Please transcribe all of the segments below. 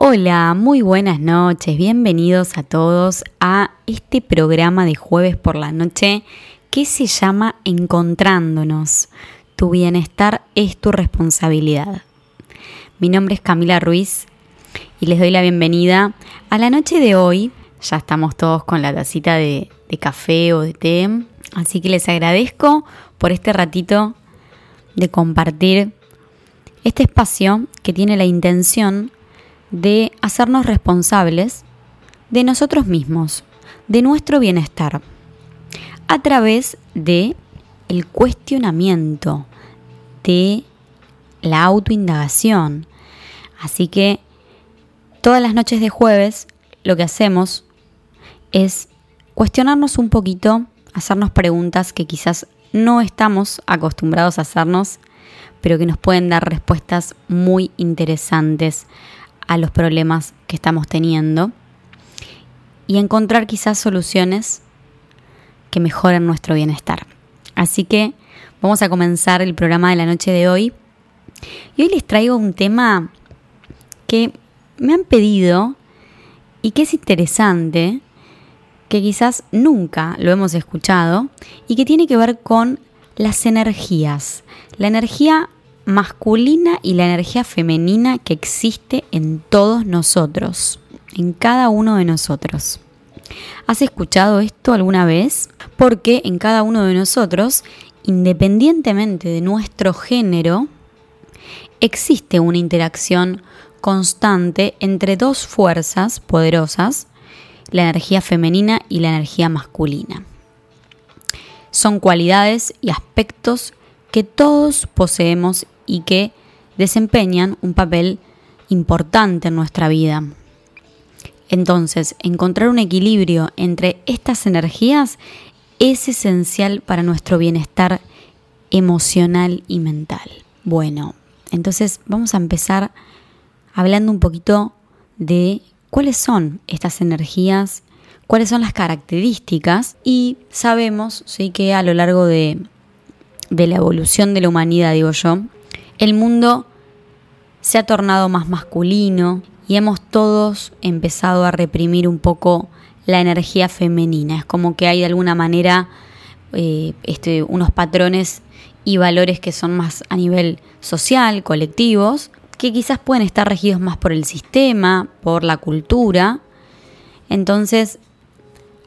Hola, muy buenas noches, bienvenidos a todos a este programa de jueves por la noche que se llama Encontrándonos. Tu bienestar es tu responsabilidad. Mi nombre es Camila Ruiz y les doy la bienvenida a la noche de hoy. Ya estamos todos con la tacita de, de café o de té, así que les agradezco por este ratito de compartir este espacio que tiene la intención de hacernos responsables de nosotros mismos, de nuestro bienestar, a través de el cuestionamiento, de la autoindagación. Así que todas las noches de jueves lo que hacemos es cuestionarnos un poquito, hacernos preguntas que quizás no estamos acostumbrados a hacernos, pero que nos pueden dar respuestas muy interesantes a los problemas que estamos teniendo y encontrar quizás soluciones que mejoren nuestro bienestar. Así que vamos a comenzar el programa de la noche de hoy. Y hoy les traigo un tema que me han pedido y que es interesante, que quizás nunca lo hemos escuchado y que tiene que ver con las energías. La energía masculina y la energía femenina que existe en todos nosotros, en cada uno de nosotros. ¿Has escuchado esto alguna vez? Porque en cada uno de nosotros, independientemente de nuestro género, existe una interacción constante entre dos fuerzas poderosas, la energía femenina y la energía masculina. Son cualidades y aspectos que todos poseemos y que desempeñan un papel importante en nuestra vida. Entonces, encontrar un equilibrio entre estas energías es esencial para nuestro bienestar emocional y mental. Bueno, entonces vamos a empezar hablando un poquito de cuáles son estas energías, cuáles son las características y sabemos sí que a lo largo de, de la evolución de la humanidad, digo yo, el mundo se ha tornado más masculino y hemos todos empezado a reprimir un poco la energía femenina. Es como que hay de alguna manera eh, este, unos patrones y valores que son más a nivel social, colectivos, que quizás pueden estar regidos más por el sistema, por la cultura. Entonces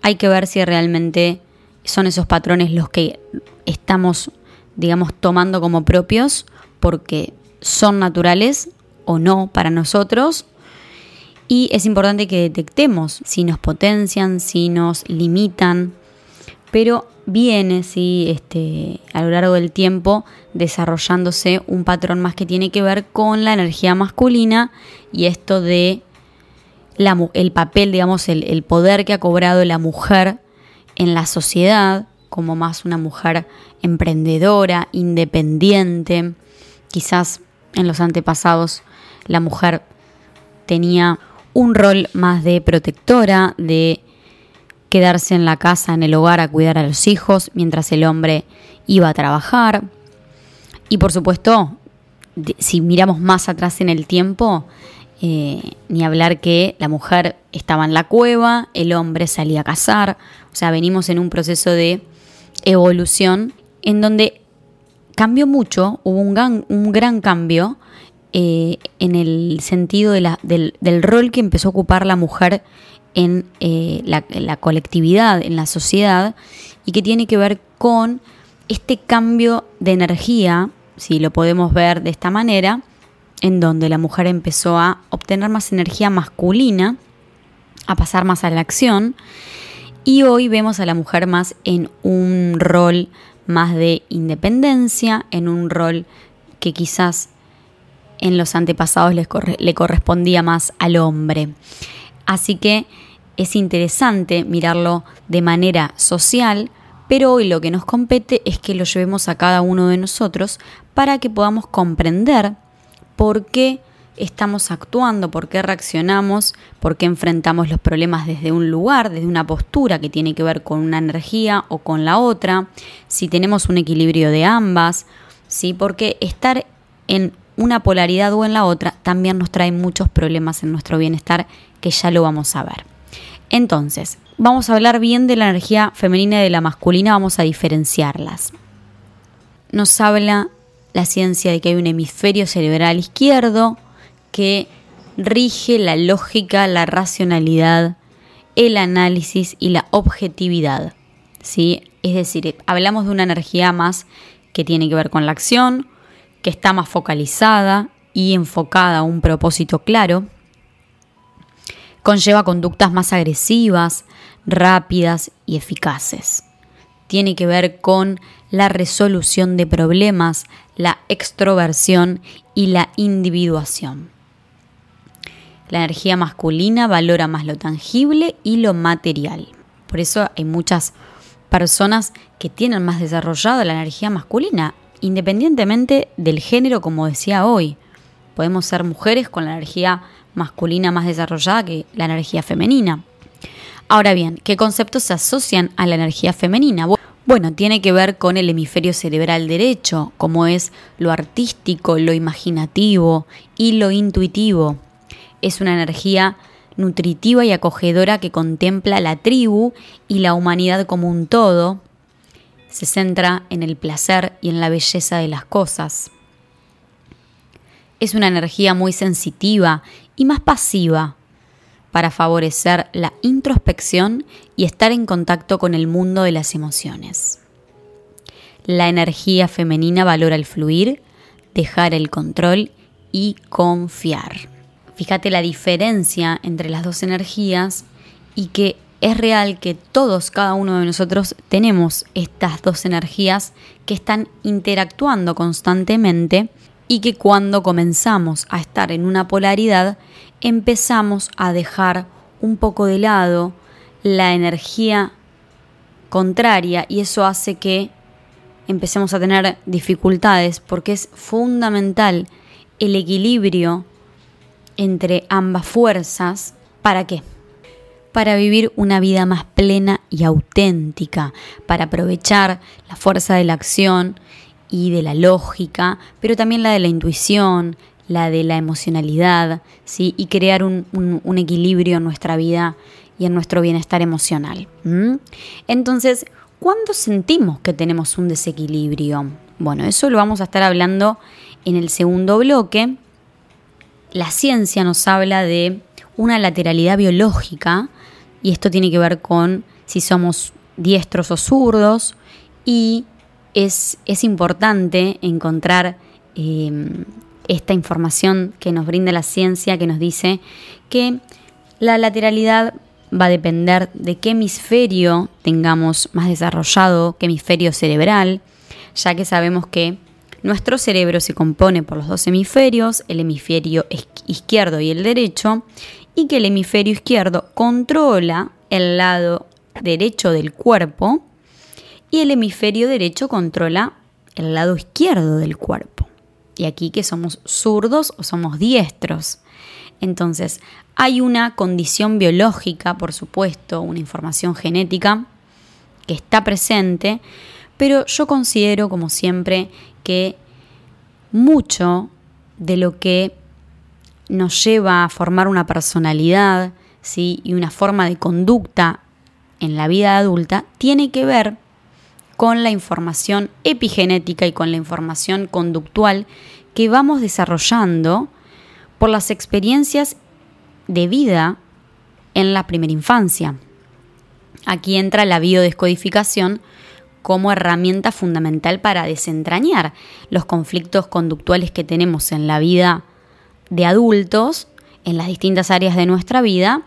hay que ver si realmente son esos patrones los que estamos, digamos, tomando como propios porque son naturales o no para nosotros. Y es importante que detectemos si nos potencian, si nos limitan, pero viene sí, este, a lo largo del tiempo desarrollándose un patrón más que tiene que ver con la energía masculina y esto de el papel, digamos, el, el poder que ha cobrado la mujer en la sociedad como más una mujer emprendedora, independiente, Quizás en los antepasados la mujer tenía un rol más de protectora, de quedarse en la casa, en el hogar, a cuidar a los hijos, mientras el hombre iba a trabajar. Y por supuesto, si miramos más atrás en el tiempo, eh, ni hablar que la mujer estaba en la cueva, el hombre salía a cazar, o sea, venimos en un proceso de evolución en donde cambió mucho, hubo un gran, un gran cambio eh, en el sentido de la, del, rol que empezó a ocupar la mujer en eh, la, colectividad, en la sociedad, y que tiene que ver con este cambio de energía, si lo podemos ver de esta manera, en donde la mujer empezó a obtener más energía masculina, a pasar más a la acción, y hoy vemos a la mujer más en un rol más de independencia, en un rol que quizás en los antepasados le correspondía más al hombre. Así que es interesante mirarlo de manera social, pero hoy lo que nos compete es que lo llevemos a cada uno de nosotros para que podamos comprender por qué estamos actuando, por qué reaccionamos, por qué enfrentamos los problemas desde un lugar, desde una postura que tiene que ver con una energía o con la otra, si tenemos un equilibrio de ambas, ¿sí? porque estar en una polaridad o en la otra, también nos trae muchos problemas en nuestro bienestar que ya lo vamos a ver. Entonces, vamos a hablar bien de la energía femenina y de la masculina, vamos a diferenciarlas. Nos habla la ciencia de que hay un hemisferio cerebral izquierdo que rige la lógica, la racionalidad, el análisis y la objetividad. ¿sí? Es decir, hablamos de una energía más que tiene que ver con la acción, que está más focalizada y enfocada a un propósito claro. Conlleva conductas más agresivas, rápidas y eficaces. Tiene que ver con la resolución de problemas, la extroversión y la individuación. La energía masculina valora más lo tangible y lo material. Por eso hay muchas personas que tienen más desarrollada la energía masculina, independientemente del género, como decía hoy. Podemos ser mujeres con la energía masculina más desarrollada que la energía femenina. Ahora bien, ¿qué conceptos se asocian a la energía femenina? Bueno, tiene que ver con el hemisferio cerebral derecho, como es lo artístico, lo imaginativo y lo intuitivo. Es una energía nutritiva y acogedora que contempla la tribu y la humanidad como un todo. Se centra en el placer y en la belleza de las cosas. Es una energía muy sensitiva y más pasiva, para favorecer la introspección y estar en contacto con el mundo de las emociones. La energía femenina valora el fluir, dejar el control y confiar. Fíjate la diferencia entre las dos energías y que es real que todos, cada uno de nosotros, tenemos estas dos energías que están interactuando constantemente y que cuando comenzamos a estar en una polaridad empezamos a dejar un poco de lado la energía contraria y eso hace que empecemos a tener dificultades porque es fundamental el equilibrio entre ambas fuerzas. ¿Para qué? Para vivir una vida más plena y auténtica, para aprovechar la fuerza de la acción y de la lógica, pero también la de la intuición, la de la emocionalidad, ¿sí? y crear un, equilibrio en nuestra vida y en nuestro bienestar emocional. Entonces, ¿cuándo sentimos que tenemos un desequilibrio? Bueno, eso lo vamos a estar hablando en el segundo bloque. La ciencia nos habla de una lateralidad biológica y esto tiene que ver con si somos diestros o zurdos y es, es importante encontrar eh, esta información que nos brinda la ciencia que nos dice que la lateralidad va a depender de qué hemisferio tengamos más desarrollado, qué hemisferio cerebral, ya que sabemos que nuestro cerebro se compone por los dos hemisferios, el hemisferio izquierdo y el derecho, y que el hemisferio izquierdo controla el lado derecho del cuerpo y el hemisferio derecho controla el lado izquierdo del cuerpo y aquí que somos zurdos o somos diestros. Entonces, hay una condición biológica, por supuesto, una información genética que está presente, pero yo considero, como siempre, que mucho de lo que nos lleva a formar una personalidad ¿sí? y una forma de conducta en la vida adulta tiene que ver con la información epigenética y con la información conductual que vamos desarrollando por las experiencias de vida en la primera infancia. Aquí entra la biodescodificación como herramienta fundamental para desentrañar los conflictos conductuales que tenemos en la vida de adultos, en las distintas áreas de nuestra vida,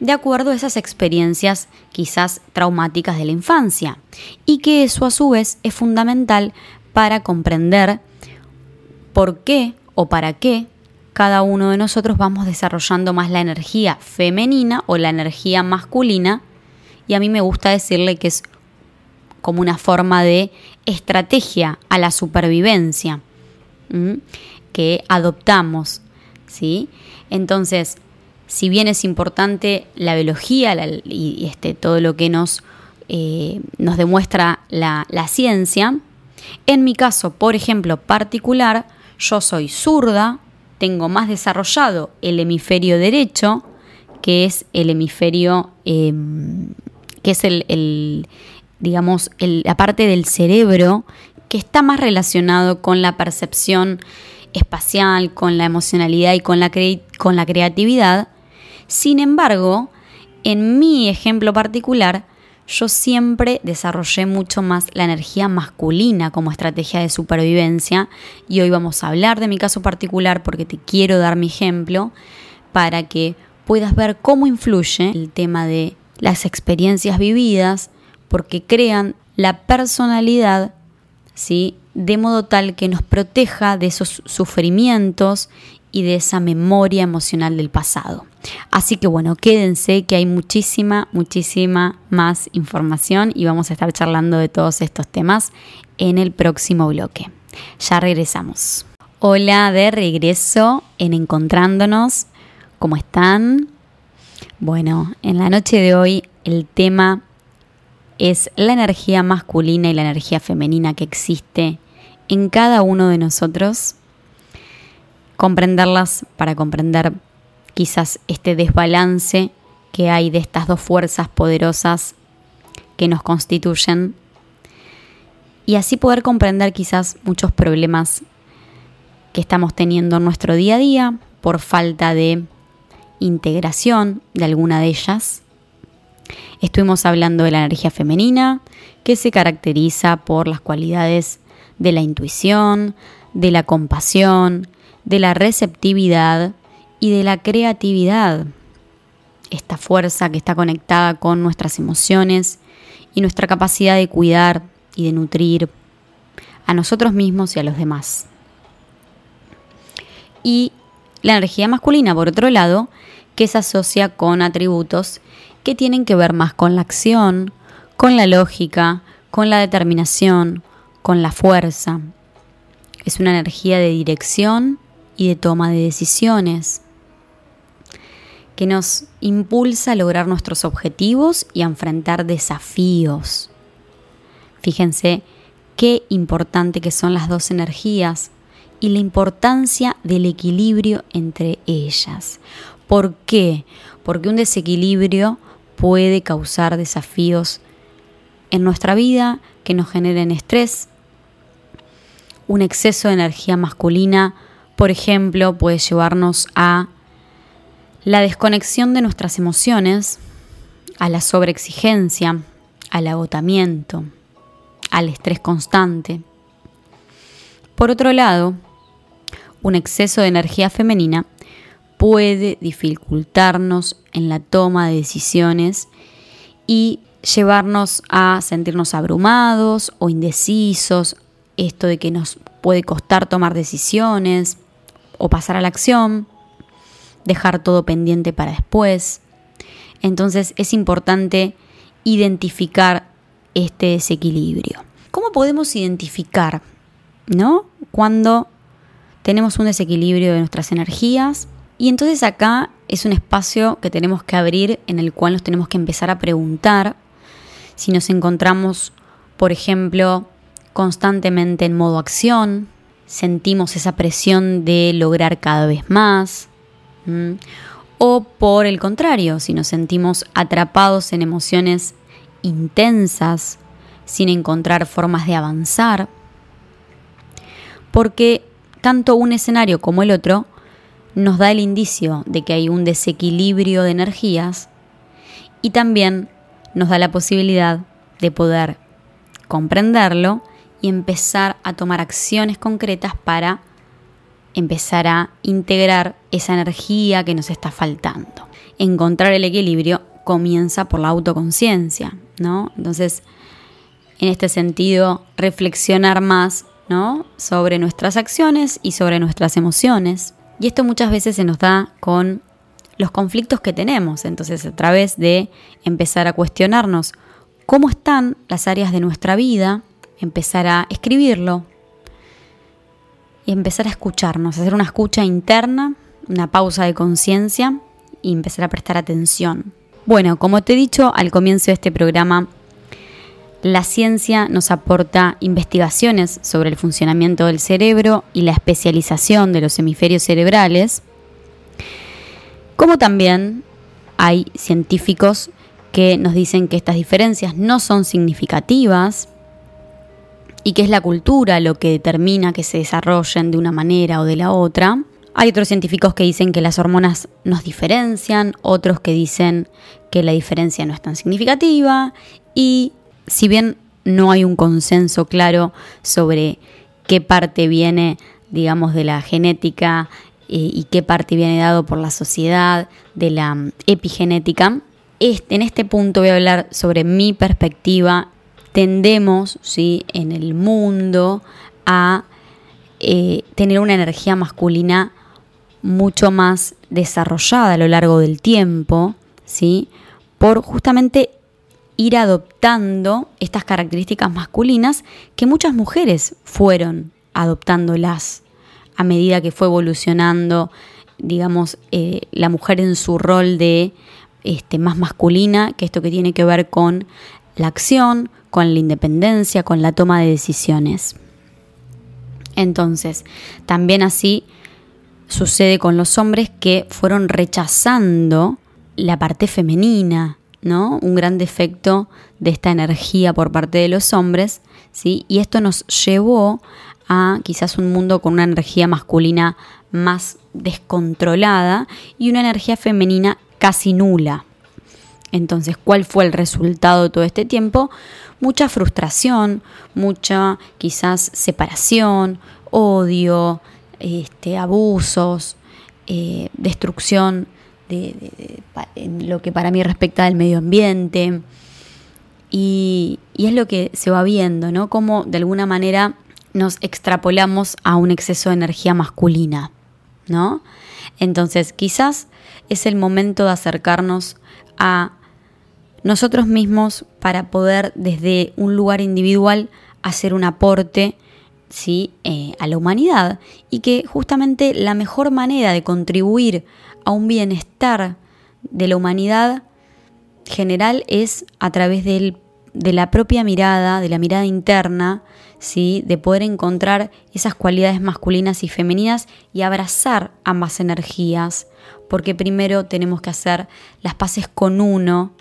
de acuerdo a esas experiencias quizás traumáticas de la infancia, y que eso a su vez es fundamental para comprender por qué o para qué cada uno de nosotros vamos desarrollando más la energía femenina o la energía masculina, y a mí me gusta decirle que es como una forma de estrategia a la supervivencia que adoptamos, ¿sí? Entonces, si bien es importante la biología y este, todo lo que nos, eh, nos demuestra la, la ciencia, en mi caso, por ejemplo, particular, yo soy zurda, tengo más desarrollado el hemisferio derecho, que es el hemisferio, em, que es el, digamos, la parte del cerebro que está más relacionado con la percepción espacial, con la emocionalidad y con la, con la creatividad. Sin embargo, en mi ejemplo particular, yo siempre desarrollé mucho más la energía masculina como estrategia de supervivencia y hoy vamos a hablar de mi caso particular porque te quiero dar mi ejemplo para que puedas ver cómo influye el tema de las experiencias vividas porque crean la personalidad ¿sí? de modo tal que nos proteja de esos sufrimientos y de esa memoria emocional del pasado. Así que bueno, quédense que hay muchísima, muchísima más información y vamos a estar charlando de todos estos temas en el próximo bloque. Ya regresamos. Hola de regreso en Encontrándonos. ¿Cómo están? Bueno, en la noche de hoy el tema es la energía masculina y la energía femenina que existe en cada uno de nosotros comprenderlas para comprender quizás este desbalance que hay de estas dos fuerzas poderosas que nos constituyen y así poder comprender quizás muchos problemas que estamos teniendo en nuestro día a día por falta de integración de alguna de ellas. Estuvimos hablando de la energía femenina, que se caracteriza por las cualidades de la intuición, de la compasión, de la receptividad y de la creatividad. Esta fuerza que está conectada con nuestras emociones y nuestra capacidad de cuidar y de nutrir a nosotros mismos y a los demás. Y la energía masculina, por otro lado, que se asocia con atributos que tienen que ver más con la acción, con la lógica, con la determinación, con la fuerza. Es una energía de dirección y de toma de decisiones que nos impulsa a lograr nuestros objetivos y a enfrentar desafíos. Fíjense qué importante que son las dos energías y la importancia del equilibrio entre ellas. ¿Por qué? Porque un desequilibrio puede causar desafíos en nuestra vida que nos generen estrés. Un exceso de energía masculina por ejemplo, puede llevarnos a la desconexión de nuestras emociones, a la sobreexigencia, al agotamiento, al estrés constante. Por otro lado, un exceso de energía femenina puede dificultarnos en la toma de decisiones y llevarnos a sentirnos abrumados o indecisos, esto de que nos puede costar tomar decisiones, o pasar a la acción, dejar todo pendiente para después. Entonces es importante identificar este desequilibrio. ¿Cómo podemos identificar, no? Cuando tenemos un desequilibrio de nuestras energías y entonces acá es un espacio que tenemos que abrir en el cual nos tenemos que empezar a preguntar si nos encontramos, por ejemplo, constantemente en modo acción, sentimos esa presión de lograr cada vez más. O por el contrario, si nos sentimos atrapados en emociones intensas, sin encontrar formas de avanzar. Porque tanto un escenario como el otro nos da el indicio de que hay un desequilibrio de energías y también nos da la posibilidad de poder comprenderlo y empezar a tomar acciones concretas para empezar a integrar esa energía que nos está faltando. Encontrar el equilibrio comienza por la autoconciencia, ¿no? Entonces, en este sentido, reflexionar más, ¿no? Sobre nuestras acciones y sobre nuestras emociones. Y esto muchas veces se nos da con los conflictos que tenemos. Entonces, a través de empezar a cuestionarnos cómo están las áreas de nuestra vida empezar a escribirlo y empezar a escucharnos, hacer una escucha interna, una pausa de conciencia y empezar a prestar atención. Bueno, como te he dicho al comienzo de este programa, La ciencia nos aporta investigaciones sobre el funcionamiento del cerebro y la especialización de los hemisferios cerebrales, como también hay científicos que nos dicen que estas diferencias no son significativas y que es la cultura lo que determina que se desarrollen de una manera o de la otra. Hay otros científicos que dicen que las hormonas nos diferencian, otros que dicen que la diferencia no es tan significativa y si bien no hay un consenso claro sobre qué parte viene, digamos, de la genética eh, y qué parte viene dado por la sociedad, de la mm, epigenética, en este punto voy a hablar sobre mi perspectiva. Tendemos, ¿sí? En el mundo a eh, tener una energía masculina mucho más desarrollada a lo largo del tiempo, ¿sí? Por justamente ir adoptando estas características masculinas que muchas mujeres fueron adoptándolas a medida que fue evolucionando, digamos, eh, la mujer en su rol de este, más masculina, que esto que tiene que ver con la acción, con la independencia, con la toma de decisiones. Entonces, también así sucede con los hombres que fueron rechazando la parte femenina, ¿no? Un gran defecto de esta energía por parte de los hombres, ¿sí? Y esto nos llevó a quizás un mundo con una energía masculina más descontrolada y una energía femenina casi nula. Entonces, ¿cuál fue el resultado de todo este tiempo? Mucha frustración, mucha quizás separación, odio, este, abusos, eh, destrucción en lo que para mí respecta del medio ambiente. Y, y, es lo que se va viendo, ¿no? Como de alguna manera nos extrapolamos a un exceso de energía masculina, ¿no? Entonces, quizás es el momento de acercarnos a nosotros mismos para poder desde un lugar individual hacer un aporte ¿sí? Eh, a la humanidad y que justamente la mejor manera de contribuir a un bienestar de la humanidad general es a través de la propia mirada, de la mirada interna, ¿sí? de poder encontrar esas cualidades masculinas y femeninas y abrazar ambas energías, porque primero tenemos que hacer las paces con uno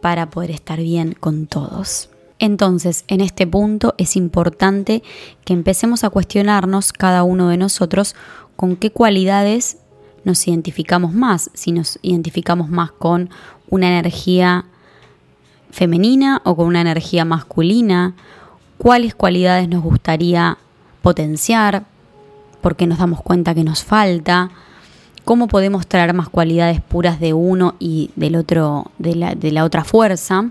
para poder estar bien con todos. Entonces, en este punto es importante que empecemos a cuestionarnos cada uno de nosotros con qué cualidades nos identificamos más, si nos identificamos más con una energía femenina o con una energía masculina, cuáles cualidades nos gustaría potenciar, porque nos damos cuenta que nos falta, cómo podemos traer más cualidades puras de uno y del otro, de la, de la otra fuerza.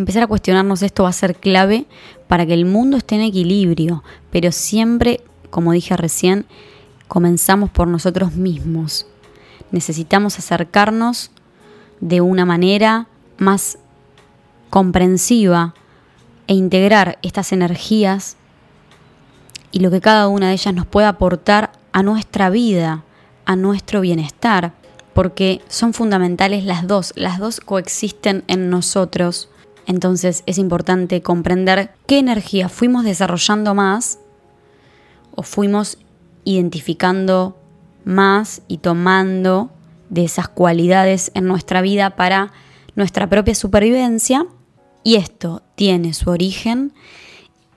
Empezar a cuestionarnos esto va a ser clave para que el mundo esté en equilibrio, pero siempre, como dije recién, comenzamos por nosotros mismos. Necesitamos acercarnos de una manera más comprensiva e integrar estas energías y lo que cada una de ellas nos puede aportar a nuestra vida, a nuestro bienestar, porque son fundamentales las dos, las dos coexisten en nosotros. Entonces es importante comprender qué energía fuimos desarrollando más o fuimos identificando más y tomando de esas cualidades en nuestra vida para nuestra propia supervivencia. Y esto tiene su origen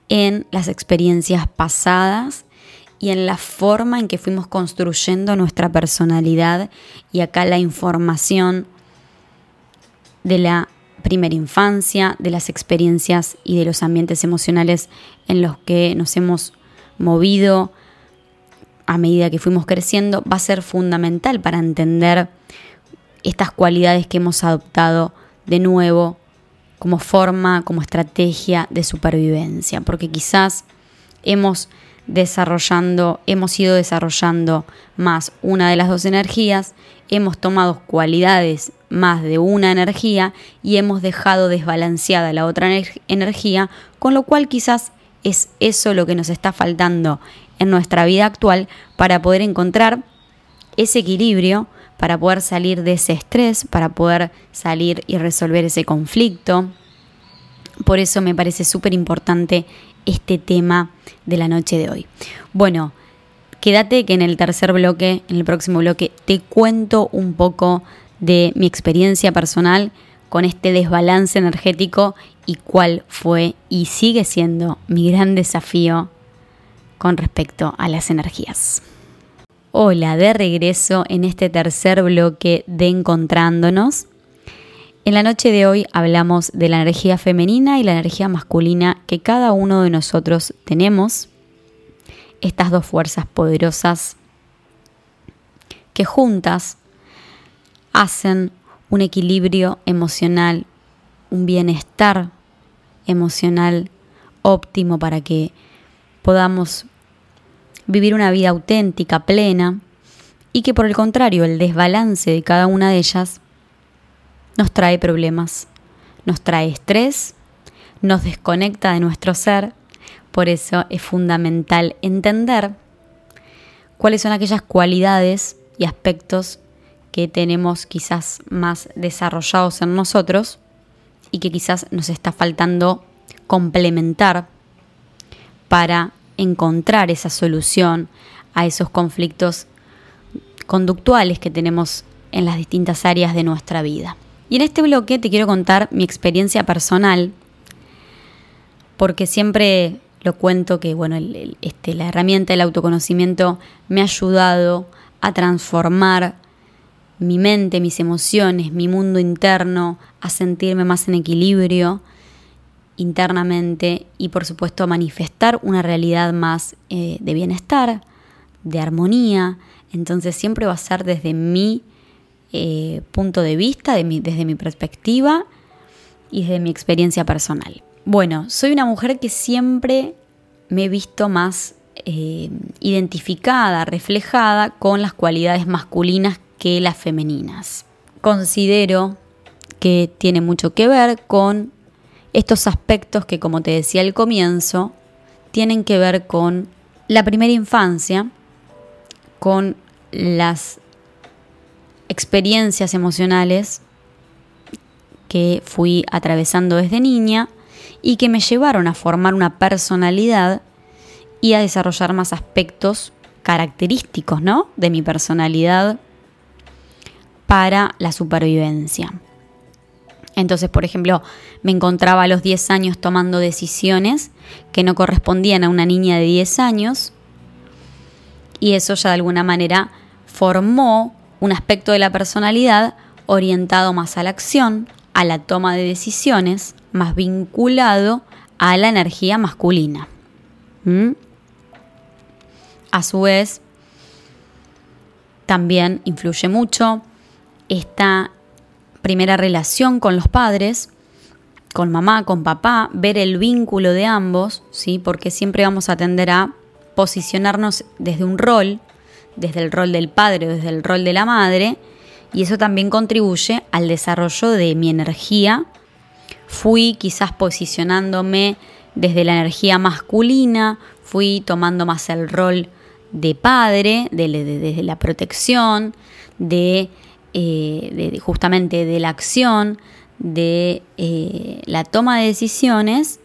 en las experiencias pasadas y en la forma en que fuimos construyendo nuestra personalidad. Y acá la información de la primera infancia, de las experiencias y de los ambientes emocionales en los que nos hemos movido a medida que fuimos creciendo, va a ser fundamental para entender estas cualidades que hemos adoptado de nuevo como forma, como estrategia de supervivencia, porque quizás hemos desarrollando, hemos ido desarrollando más una de las dos energías, hemos tomado cualidades más de una energía y hemos dejado desbalanceada la otra energía, con lo cual quizás es eso lo que nos está faltando en nuestra vida actual para poder encontrar ese equilibrio para poder salir de ese estrés, para poder salir y resolver ese conflicto. Por eso me parece súper importante este tema de la noche de hoy. Bueno, quédate que en el tercer bloque, en el próximo bloque, te cuento un poco de mi experiencia personal con este desbalance energético y cuál fue y sigue siendo mi gran desafío con respecto a las energías. Hola, de regreso en este tercer bloque de Encontrándonos. En la noche de hoy hablamos de la energía femenina y la energía masculina que cada uno de nosotros tenemos. Estas dos fuerzas poderosas que juntas hacen un equilibrio emocional, un bienestar emocional óptimo para que podamos vivir una vida auténtica, plena, y que por el contrario el desbalance de cada una de ellas nos trae problemas, nos trae estrés, nos desconecta de nuestro ser. Por eso es fundamental entender cuáles son aquellas cualidades y aspectos que tenemos quizás más desarrollados en nosotros y que quizás nos está faltando complementar para encontrar esa solución a esos conflictos conductuales que tenemos en las distintas áreas de nuestra vida. Y en este bloque te quiero contar mi experiencia personal, porque siempre lo cuento que bueno, este, la herramienta del autoconocimiento me ha ayudado a transformar mi mente, mis emociones, mi mundo interno, a sentirme más en equilibrio internamente y por supuesto a manifestar una realidad más eh, de bienestar, de armonía. Entonces siempre va a ser desde mi eh, punto de vista, desde mi perspectiva y desde mi experiencia personal. Bueno, soy una mujer que siempre me he visto más eh, identificada, reflejada con las cualidades masculinas que las femeninas. Considero que tiene mucho que ver con estos aspectos que, como te decía al comienzo, tienen que ver con la primera infancia, con las experiencias emocionales que fui atravesando desde niña y que me llevaron a formar una personalidad y a desarrollar más aspectos característicos ¿no? de mi personalidad para la supervivencia. Entonces, por ejemplo, me encontraba a los 10 años tomando decisiones que no correspondían a una niña de 10 años y eso ya de alguna manera formó un aspecto de la personalidad orientado más a la acción, a la toma de decisiones, más vinculado a la energía masculina. A su vez, también influye mucho esta primera relación con los padres, con mamá, con papá, ver el vínculo de ambos, ¿sí? porque siempre vamos a tender a posicionarnos desde un rol desde el rol del padre o desde el rol de la madre, y eso también contribuye al desarrollo de mi energía. Fui quizás posicionándome desde la energía masculina, fui tomando más el rol de padre, desde la protección, de, eh, justamente de la acción, de eh, la toma de decisiones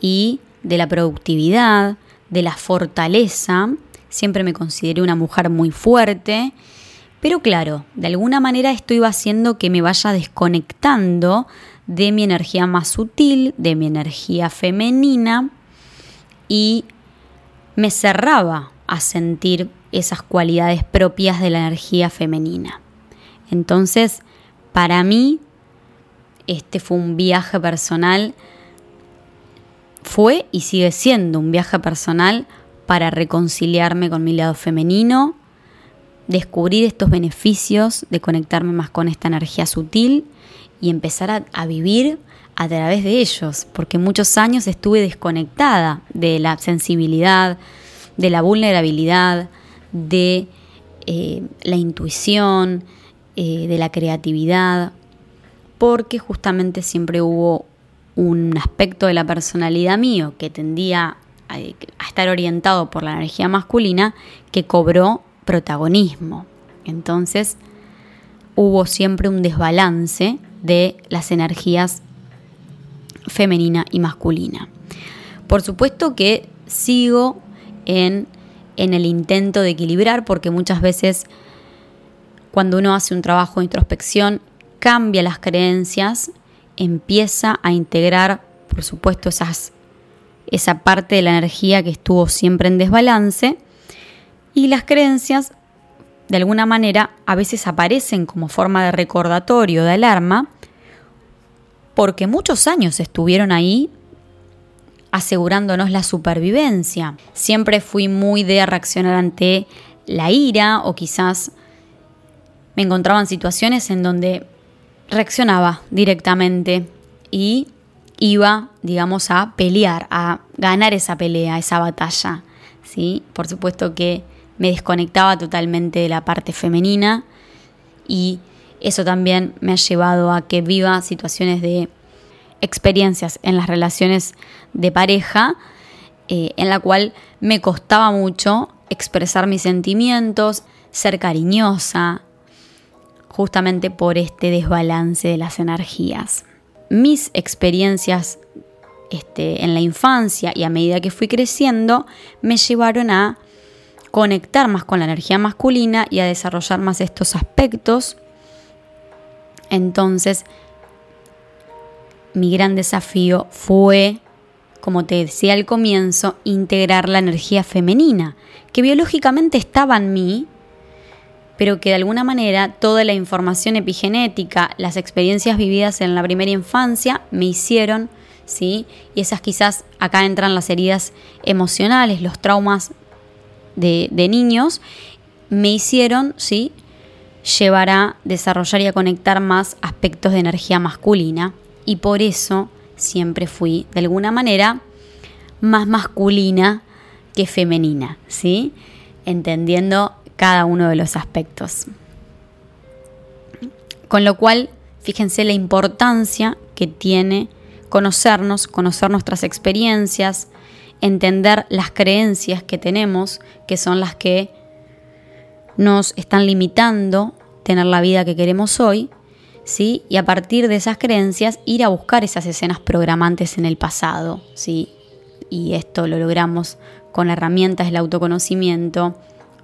y de la productividad, de la fortaleza. Siempre me consideré una mujer muy fuerte, pero claro, de alguna manera esto iba haciendo que me vaya desconectando de mi energía más sutil, de mi energía femenina, y me cerraba a sentir esas cualidades propias de la energía femenina. Entonces, para mí, este fue un viaje personal, fue y sigue siendo un viaje personal para reconciliarme con mi lado femenino, descubrir estos beneficios de conectarme más con esta energía sutil y empezar a, vivir a través de ellos, porque muchos años estuve desconectada de la sensibilidad, de la vulnerabilidad, de eh, la intuición, eh, de la creatividad, porque justamente siempre hubo un aspecto de la personalidad mío que tendía a estar orientado por la energía masculina que cobró protagonismo. Entonces hubo siempre un desbalance de las energías femenina y masculina. Por supuesto que sigo en, en el intento de equilibrar porque muchas veces cuando uno hace un trabajo de introspección cambia las creencias, empieza a integrar, por supuesto, esa parte de la energía que estuvo siempre en desbalance y las creencias de alguna manera a veces aparecen como forma de recordatorio, de alarma, porque muchos años estuvieron ahí asegurándonos la supervivencia. Siempre fui muy de reaccionar ante la ira o quizás me encontraba en situaciones en donde reaccionaba directamente y iba, digamos, a pelear, a ganar esa pelea, esa batalla. ¿sí? Por supuesto que me desconectaba totalmente de la parte femenina y eso también me ha llevado a que viva situaciones de experiencias en las relaciones de pareja eh, en la cual me costaba mucho expresar mis sentimientos, ser cariñosa, justamente por este desbalance de las energías. Mis experiencias este, en la infancia y a medida que fui creciendo me llevaron a conectar más con la energía masculina y a desarrollar más estos aspectos. Entonces, mi gran desafío fue, como te decía al comienzo, integrar la energía femenina, que biológicamente estaba en mí, pero que de alguna manera toda la información epigenética, las experiencias vividas en la primera infancia me hicieron, ¿sí? Y esas quizás acá entran las heridas emocionales, los traumas de, niños, me hicieron, ¿sí? llevar a desarrollar y a conectar más aspectos de energía masculina y por eso siempre fui de alguna manera más masculina que femenina, ¿sí? Entendiendo cada uno de los aspectos. Con lo cual, fíjense la importancia que tiene conocernos, conocer nuestras experiencias, entender las creencias que tenemos, que son las que nos están limitando tener la vida que queremos hoy, ¿sí? Y a partir de esas creencias ir a buscar esas escenas programantes en el pasado, ¿sí? Y esto lo logramos con herramientas del autoconocimiento,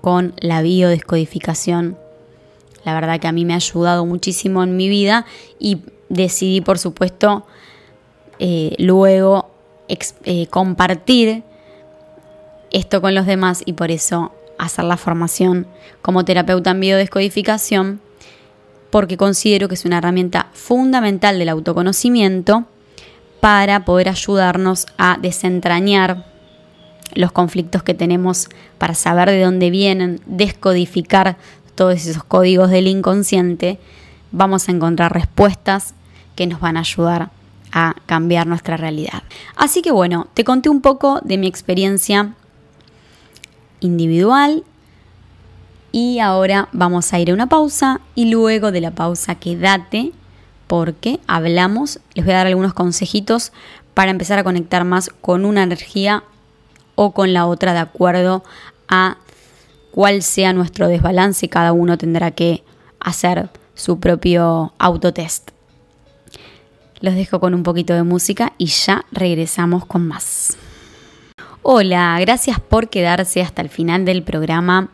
con la biodescodificación. La verdad que a mí me ha ayudado muchísimo en mi vida y decidí, por supuesto, eh, luego eh, compartir esto con los demás y por eso hacer la formación como terapeuta en biodescodificación, porque considero que es una herramienta fundamental del autoconocimiento para poder ayudarnos a desentrañar los conflictos que tenemos, para saber de dónde vienen, descodificar todos esos códigos del inconsciente, vamos a encontrar respuestas que nos van a ayudar a cambiar nuestra realidad. Así que bueno, te conté un poco de mi experiencia individual y ahora vamos a ir a una pausa y luego de la pausa quédate porque hablamos, les voy a dar algunos consejitos para empezar a conectar más con una energía o con la otra de acuerdo a cuál sea nuestro desbalance, cada uno tendrá que hacer su propio autotest. Los dejo con un poquito de música y ya regresamos con más. Hola, gracias por quedarse hasta el final del programa.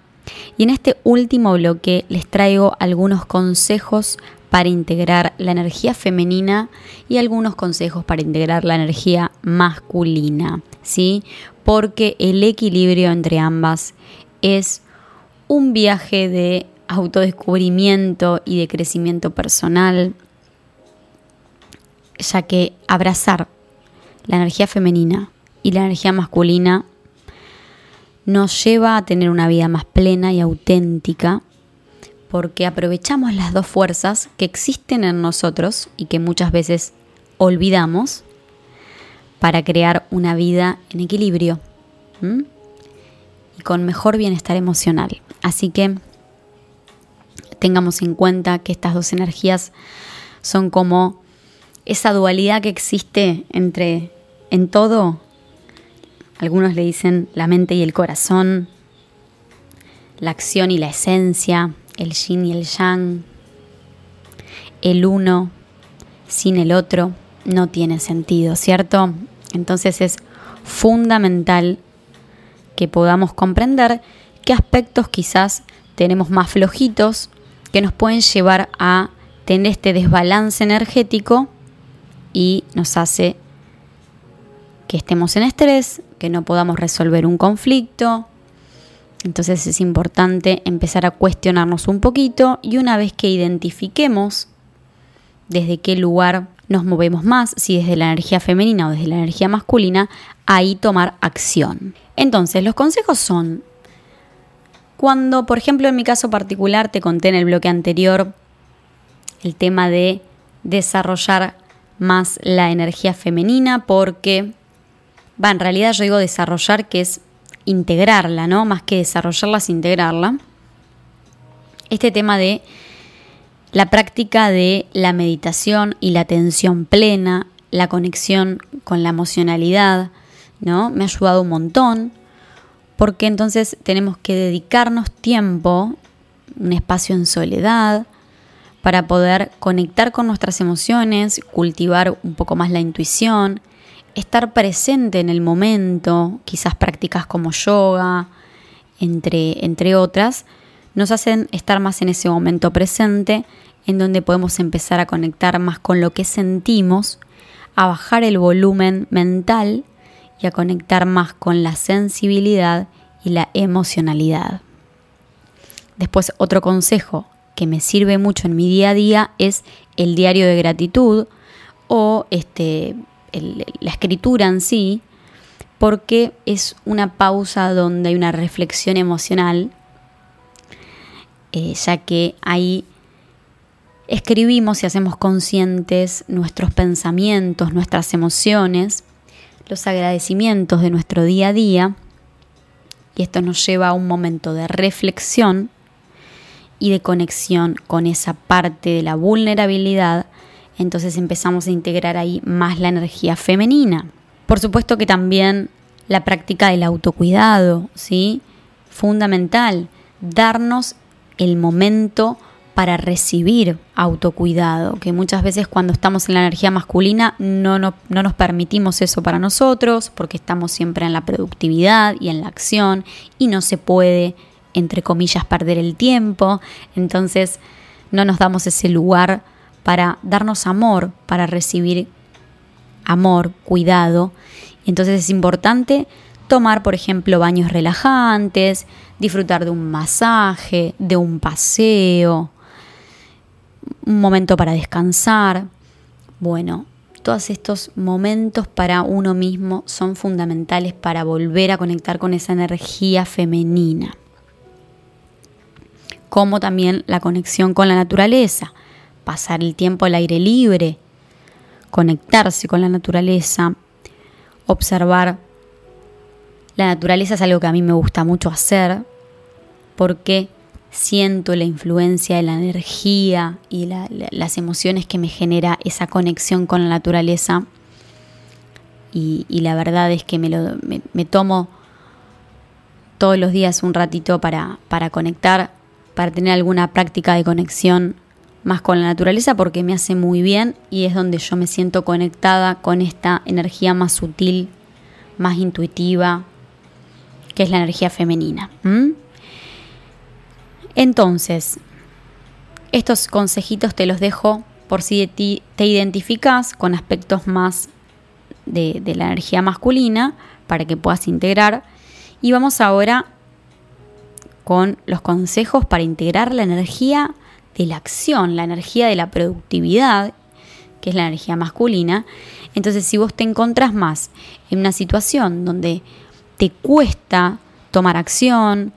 Y en este último bloque les traigo algunos consejos para integrar la energía femenina y algunos consejos para integrar la energía masculina, ¿sí? Porque el equilibrio entre ambas es un viaje de autodescubrimiento y de crecimiento personal, ya que abrazar la energía femenina y la energía masculina nos lleva a tener una vida más plena y auténtica porque aprovechamos las dos fuerzas que existen en nosotros y que muchas veces olvidamos para crear una vida en equilibrio y con mejor bienestar emocional. Así que tengamos en cuenta que estas dos energías son como esa dualidad que existe entre en todo. Algunos le dicen la mente y el corazón, la acción y la esencia, el yin y el yang, el uno sin el otro, no tiene sentido, ¿cierto? Entonces es fundamental que podamos comprender qué aspectos quizás tenemos más flojitos que nos pueden llevar a tener este desbalance energético y nos hace que estemos en estrés, que no podamos resolver un conflicto. Entonces es importante empezar a cuestionarnos un poquito y una vez que identifiquemos desde qué lugar nos movemos más, si desde la energía femenina o desde la energía masculina, ahí tomar acción. Entonces, los consejos son, cuando, por ejemplo, en mi caso particular, te conté en el bloque anterior el tema de desarrollar más la energía femenina, porque, va, en realidad yo digo desarrollar, que es integrarla, ¿no? Más que desarrollarla, es integrarla. Este tema de la práctica de la meditación y la atención plena, la conexión con la emocionalidad, ¿no? Me ha ayudado un montón, porque entonces tenemos que dedicarnos tiempo, un espacio en soledad, para poder conectar con nuestras emociones, cultivar un poco más la intuición, estar presente en el momento, quizás prácticas como yoga, entre, entre otras, nos hacen estar más en ese momento presente, en donde podemos empezar a conectar más con lo que sentimos, a bajar el volumen mental y a conectar más con la sensibilidad y la emocionalidad. Después otro consejo que me sirve mucho en mi día a día es el diario de gratitud o este, la escritura en sí, porque es una pausa donde hay una reflexión emocional eh, ya que ahí escribimos y hacemos conscientes nuestros pensamientos, nuestras emociones, los agradecimientos de nuestro día a día, y esto nos lleva a un momento de reflexión y de conexión con esa parte de la vulnerabilidad, entonces empezamos a integrar ahí más la energía femenina. Por supuesto que también la práctica del autocuidado, ¿sí? Fundamental, darnos el momento para recibir autocuidado, que muchas veces cuando estamos en la energía masculina no, no, no, nos permitimos eso para nosotros, porque estamos siempre en la productividad y en la acción y no se puede, entre comillas, perder el tiempo, entonces no nos damos ese lugar para darnos amor, para recibir amor, cuidado, entonces es importante tomar, por ejemplo, baños relajantes, disfrutar de un masaje, de un paseo, un momento para descansar. Bueno, todos estos momentos para uno mismo son fundamentales para volver a conectar con esa energía femenina. Como también la conexión con la naturaleza, pasar el tiempo al aire libre, conectarse con la naturaleza, observar la naturaleza es algo que a mí me gusta mucho hacer porque siento la influencia de la energía y las emociones que me genera esa conexión con la naturaleza. Y, la verdad es que me, lo, me, tomo todos los días un ratito para, para conectar, para tener alguna práctica de conexión más con la naturaleza porque me hace muy bien y es donde yo me siento conectada con esta energía más sutil, más intuitiva, que es la energía femenina. Entonces, estos consejitos te los dejo por si te identificas con aspectos más de, la energía masculina para que puedas integrar. Y vamos ahora con los consejos para integrar la energía de la acción, la energía de la productividad, que es la energía masculina. Entonces, si vos te encontrás más en una situación donde te cuesta tomar acción,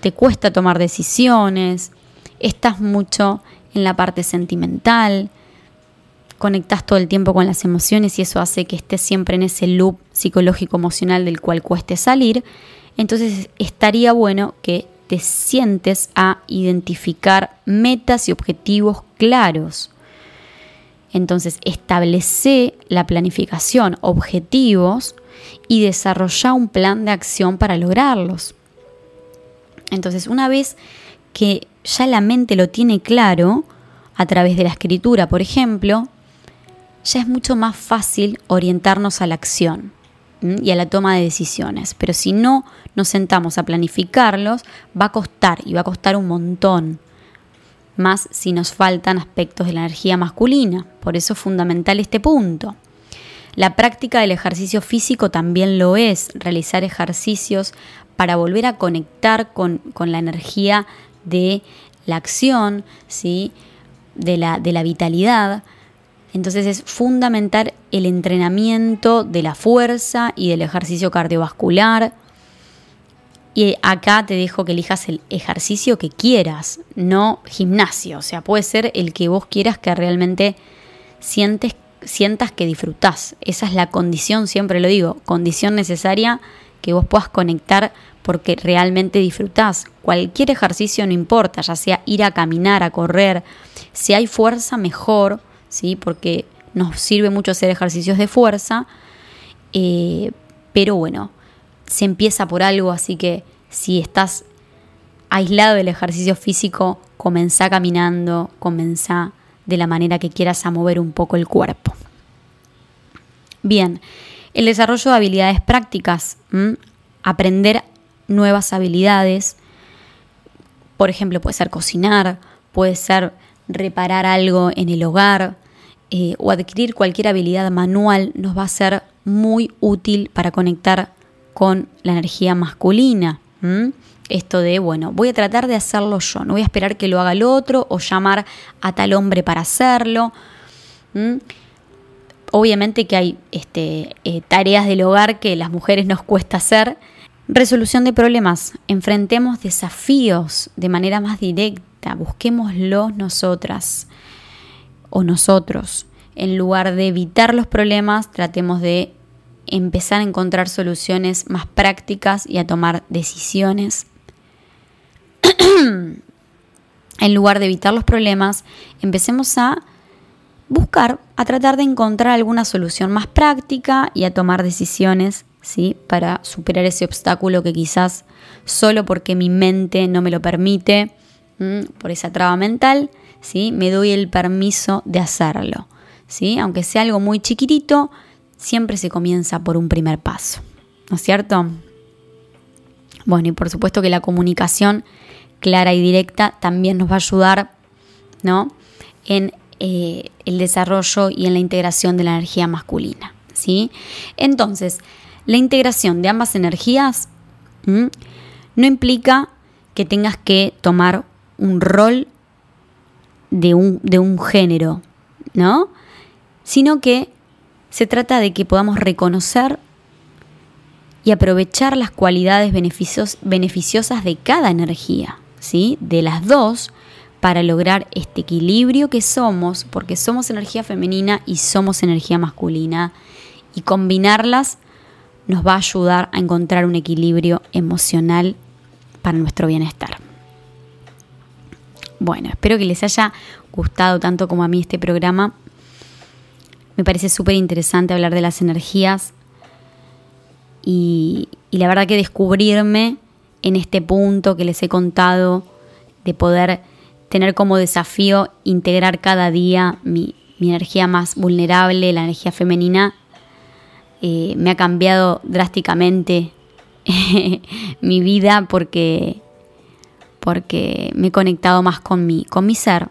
te cuesta tomar decisiones, estás mucho en la parte sentimental, conectas todo el tiempo con las emociones y eso hace que estés siempre en ese loop psicológico emocional del cual cueste salir, entonces estaría bueno que te sientes a identificar metas y objetivos claros. Entonces, establece la planificación, objetivos y desarrolla un plan de acción para lograrlos. Entonces, una vez que ya la mente lo tiene claro, a través de la escritura, por ejemplo, ya es mucho más fácil orientarnos a la acción y a la toma de decisiones. Pero si no nos sentamos a planificarlos, va a costar y va a costar un montón. Más si nos faltan aspectos de la energía masculina. Por eso es fundamental este punto. La práctica del ejercicio físico también lo es, realizar ejercicios para volver a conectar con, la energía de la acción, ¿sí? de, la, de la vitalidad. Entonces es fundamental el entrenamiento de la fuerza y del ejercicio cardiovascular. Y acá te dejo que elijas el ejercicio que quieras, no gimnasio. O sea, puede ser el que vos quieras que realmente sientes, sientas que disfrutás. Esa es la condición, siempre lo digo, condición necesaria que vos puedas conectar porque realmente disfrutás. Cualquier ejercicio no importa, ya sea ir a caminar, a correr. Si hay fuerza, mejor, ¿sí? porque nos sirve mucho hacer ejercicios de fuerza. Eh, pero bueno, se empieza por algo, así que si estás aislado del ejercicio físico, comenzá caminando, comenzá de la manera que quieras a mover un poco el cuerpo. Bien, el desarrollo de habilidades prácticas, aprender nuevas habilidades, por ejemplo, puede ser cocinar, puede ser reparar algo en el hogar eh, o adquirir cualquier habilidad manual, nos va a ser muy útil para conectar con la energía masculina. Esto de, bueno, voy a tratar de hacerlo yo, no voy a esperar que lo haga el otro o llamar a tal hombre para hacerlo. Obviamente que hay este, eh, tareas del hogar que las mujeres nos cuesta hacer. Resolución de problemas. Enfrentemos desafíos de manera más directa. Busquémoslos nosotras o nosotros. En lugar de evitar los problemas, tratemos de empezar a encontrar soluciones más prácticas y a tomar decisiones. en lugar de evitar los problemas, empecemos a buscar, a tratar de encontrar alguna solución más práctica y a tomar decisiones, ¿sí? Para superar ese obstáculo que quizás solo porque mi mente no me lo permite, por esa traba mental, ¿sí? Me doy el permiso de hacerlo, ¿sí? Aunque sea algo muy chiquitito, siempre se comienza por un primer paso, ¿no es cierto? Bueno, y por supuesto que la comunicación clara y directa también nos va a ayudar, ¿no? En eh, el desarrollo y en la integración de la energía masculina. ¿sí? Entonces, la integración de ambas energías no implica que tengas que tomar un rol de un, de un género, ¿no? Sino que se trata de que podamos reconocer y aprovechar las cualidades beneficiosas de cada energía, ¿sí? De las dos, para lograr este equilibrio que somos, porque somos energía femenina y somos energía masculina, y combinarlas nos va a ayudar a encontrar un equilibrio emocional para nuestro bienestar. Bueno, espero que les haya gustado tanto como a mí este programa. Me parece súper interesante hablar de las energías y, la verdad que descubrirme en este punto que les he contado de poder tener como desafío integrar cada día mi, energía más vulnerable, la energía femenina, eh, me ha cambiado drásticamente mi vida porque, porque me he conectado más con mi, con mi ser.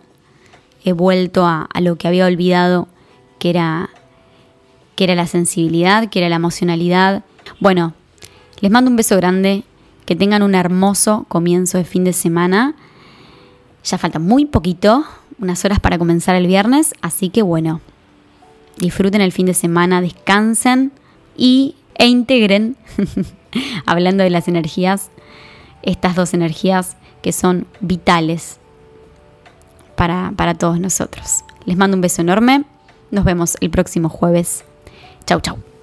He vuelto a, lo que había olvidado, que era, que era la sensibilidad, que era la emocionalidad. Bueno, les mando un beso grande, que tengan un hermoso comienzo de fin de semana ya falta muy poquito, unas horas para comenzar el viernes, así que bueno, disfruten el fin de semana, descansen y, e integren, hablando de las energías, estas dos energías que son vitales para, para todos nosotros. Les mando un beso enorme, nos vemos el próximo jueves. Chau, chau.